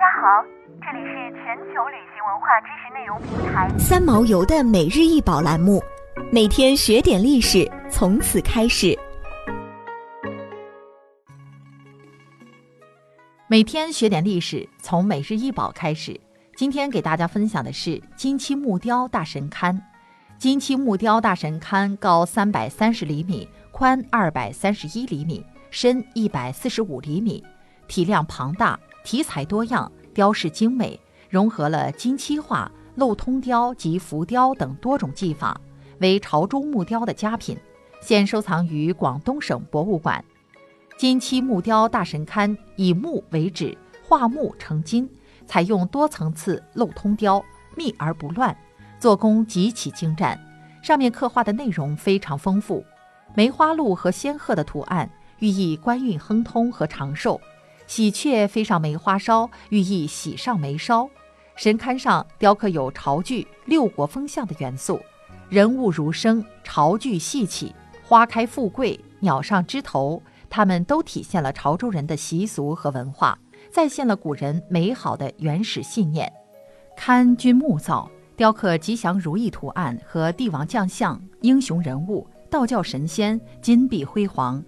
大家好，这里是全球旅行文化知识内容平台三毛游的每日一宝栏目，每天学点历史，从此开始。每天学点历史，从每日一宝开始。今天给大家分享的是金漆木雕大神龛。金漆木雕大神龛高三百三十厘米，宽二百三十一厘米，深一百四十五厘米，体量庞大。题材多样，雕饰精美，融合了金漆画、镂通雕及浮雕等多种技法，为潮州木雕的佳品。现收藏于广东省博物馆。金漆木雕大神龛以木为纸，画木成金，采用多层次镂通雕，密而不乱，做工极其精湛。上面刻画的内容非常丰富，梅花鹿和仙鹤的图案寓意官运亨通和长寿。喜鹊飞上梅花梢，寓意喜上眉梢。神龛上雕刻有潮剧六国风相的元素，人物如生，潮剧细起，花开富贵，鸟上枝头，它们都体现了潮州人的习俗和文化，再现了古人美好的原始信念。龛均木造，雕刻吉祥如意图案和帝王将相、英雄人物、道教神仙，金碧辉煌。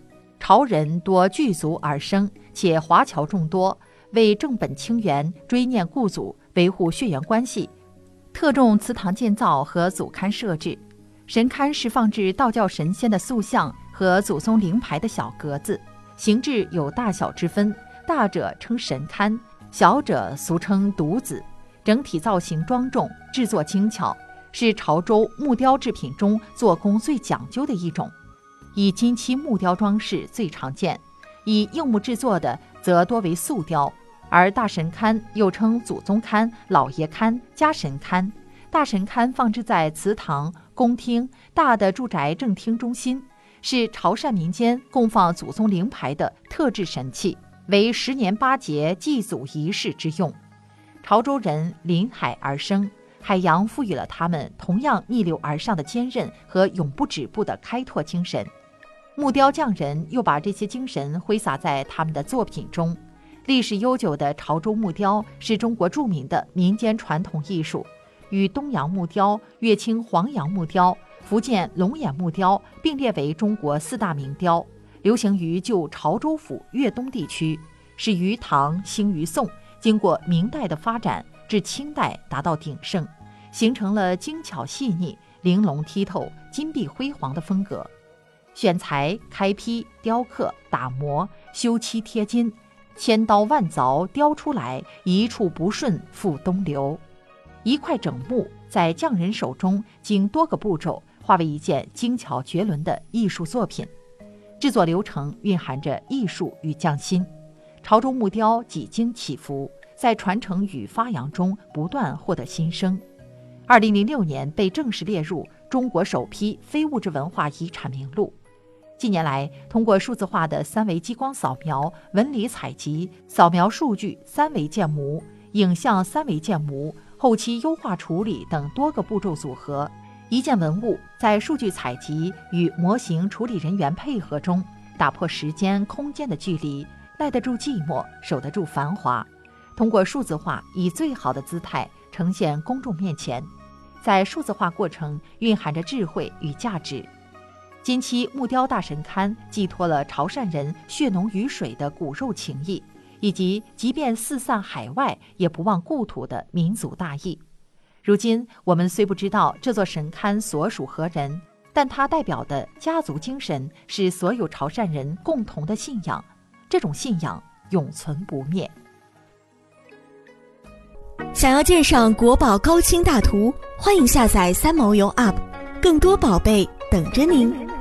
潮人多聚族而生，且华侨众多，为正本清源、追念故祖、维护血缘关系，特重祠堂建造和祖龛设置。神龛是放置道教神仙的塑像和祖宗灵牌的小格子，形制有大小之分，大者称神龛，小者俗称独子。整体造型庄重，制作精巧，是潮州木雕制品中做工最讲究的一种。以金漆木雕装饰最常见，以硬木制作的则多为素雕。而大神龛又称祖宗龛、老爷龛、家神龛。大神龛放置在祠堂、宫厅、大的住宅正厅中心，是潮汕民间供放祖宗灵牌的特制神器，为十年八节祭祖仪式之用。潮州人临海而生。海洋赋予了他们同样逆流而上的坚韧和永不止步的开拓精神。木雕匠人又把这些精神挥洒在他们的作品中。历史悠久的潮州木雕是中国著名的民间传统艺术，与东洋木雕、乐清黄杨木雕、福建龙眼木雕并列为中国四大名雕，流行于旧潮州府粤东地区，始于唐，兴于宋，经过明代的发展，至清代达到鼎盛，形成了精巧细腻、玲珑剔透、金碧辉煌的风格。选材开坯、雕刻、打磨、修漆、贴金，千刀万凿雕出来，一处不顺复东流。一块整木在匠人手中，经多个步骤化为一件精巧绝伦的艺术作品。制作流程蕴含着艺术与匠心。潮州木雕几经起伏，在传承与发扬中不断获得新生。二零零六年被正式列入中国首批非物质文化遗产名录。近年来，通过数字化的三维激光扫描、纹理采集、扫描数据三维建模、影像三维建模、后期优化处理等多个步骤组合，一件文物在数据采集与模型处理人员配合中，打破时间空间的距离，耐得住寂寞，守得住繁华。通过数字化，以最好的姿态呈现公众面前，在数字化过程蕴含着智慧与价值。金漆木雕大神龛寄托了潮汕人血浓于水的骨肉情谊，以及即便四散海外也不忘故土的民族大义。如今，我们虽不知道这座神龛所属何人，但它代表的家族精神是所有潮汕人共同的信仰，这种信仰永存不灭。想要鉴赏国宝高清大图，欢迎下载三毛游 App，更多宝贝等着您。